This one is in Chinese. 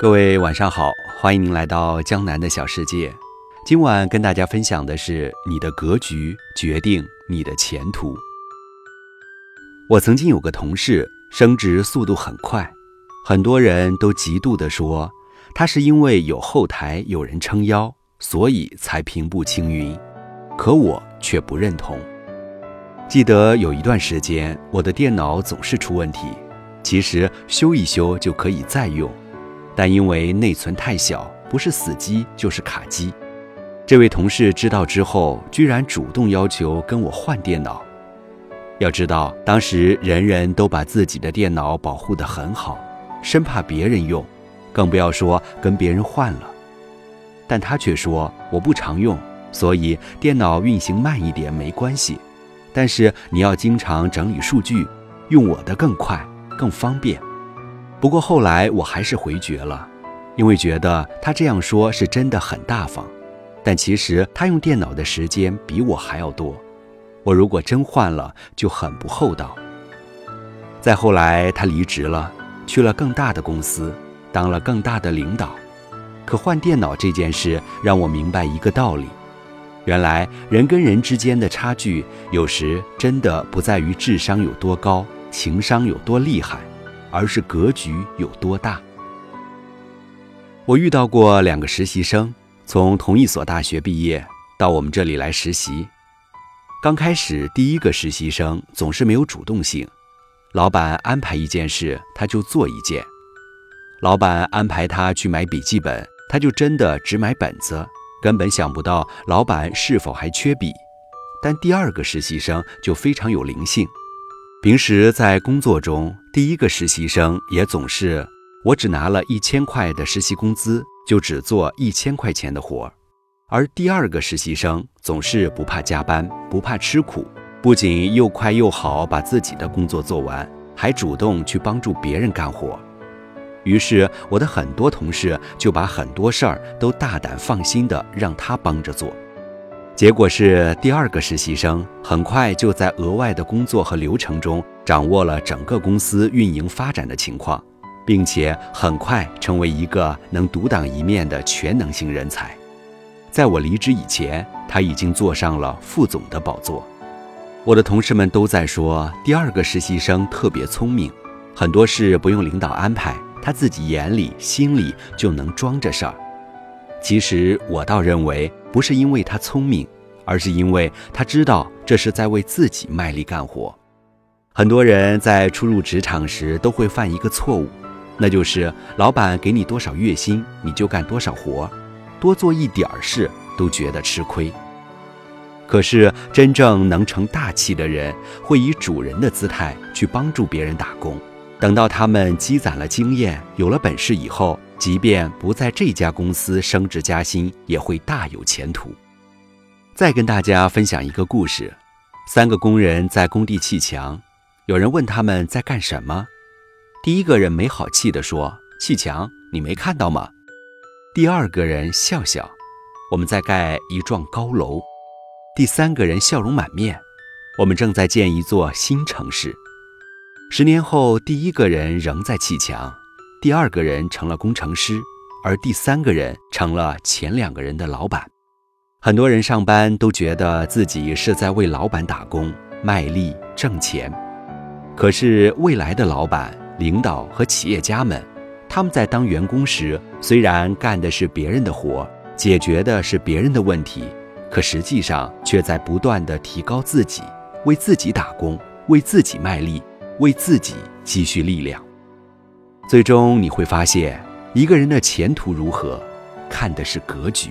各位晚上好，欢迎您来到江南的小世界。今晚跟大家分享的是：你的格局决定你的前途。我曾经有个同事，升职速度很快，很多人都嫉妒地说，他是因为有后台有人撑腰，所以才平步青云。可我却不认同。记得有一段时间，我的电脑总是出问题，其实修一修就可以再用。但因为内存太小，不是死机就是卡机。这位同事知道之后，居然主动要求跟我换电脑。要知道，当时人人都把自己的电脑保护得很好，生怕别人用，更不要说跟别人换了。但他却说我不常用，所以电脑运行慢一点没关系。但是你要经常整理数据，用我的更快更方便。不过后来我还是回绝了，因为觉得他这样说是真的很大方，但其实他用电脑的时间比我还要多。我如果真换了，就很不厚道。再后来他离职了，去了更大的公司，当了更大的领导。可换电脑这件事让我明白一个道理：原来人跟人之间的差距，有时真的不在于智商有多高，情商有多厉害。而是格局有多大。我遇到过两个实习生，从同一所大学毕业到我们这里来实习。刚开始，第一个实习生总是没有主动性，老板安排一件事他就做一件，老板安排他去买笔记本，他就真的只买本子，根本想不到老板是否还缺笔。但第二个实习生就非常有灵性。平时在工作中，第一个实习生也总是我只拿了一千块的实习工资，就只做一千块钱的活儿；而第二个实习生总是不怕加班，不怕吃苦，不仅又快又好把自己的工作做完，还主动去帮助别人干活。于是，我的很多同事就把很多事儿都大胆放心的让他帮着做。结果是，第二个实习生很快就在额外的工作和流程中掌握了整个公司运营发展的情况，并且很快成为一个能独当一面的全能型人才。在我离职以前，他已经坐上了副总的宝座。我的同事们都在说，第二个实习生特别聪明，很多事不用领导安排，他自己眼里心里就能装着事儿。其实我倒认为，不是因为他聪明，而是因为他知道这是在为自己卖力干活。很多人在初入职场时都会犯一个错误，那就是老板给你多少月薪，你就干多少活，多做一点儿事都觉得吃亏。可是真正能成大器的人，会以主人的姿态去帮助别人打工，等到他们积攒了经验，有了本事以后。即便不在这家公司升职加薪，也会大有前途。再跟大家分享一个故事：三个工人在工地砌墙，有人问他们在干什么。第一个人没好气地说：“砌墙，你没看到吗？”第二个人笑笑：“我们在盖一幢高楼。”第三个人笑容满面：“我们正在建一座新城市。”十年后，第一个人仍在砌墙。第二个人成了工程师，而第三个人成了前两个人的老板。很多人上班都觉得自己是在为老板打工，卖力挣钱。可是未来的老板、领导和企业家们，他们在当员工时，虽然干的是别人的活，解决的是别人的问题，可实际上却在不断的提高自己，为自己打工，为自己卖力，为自己积蓄力量。最终你会发现，一个人的前途如何，看的是格局。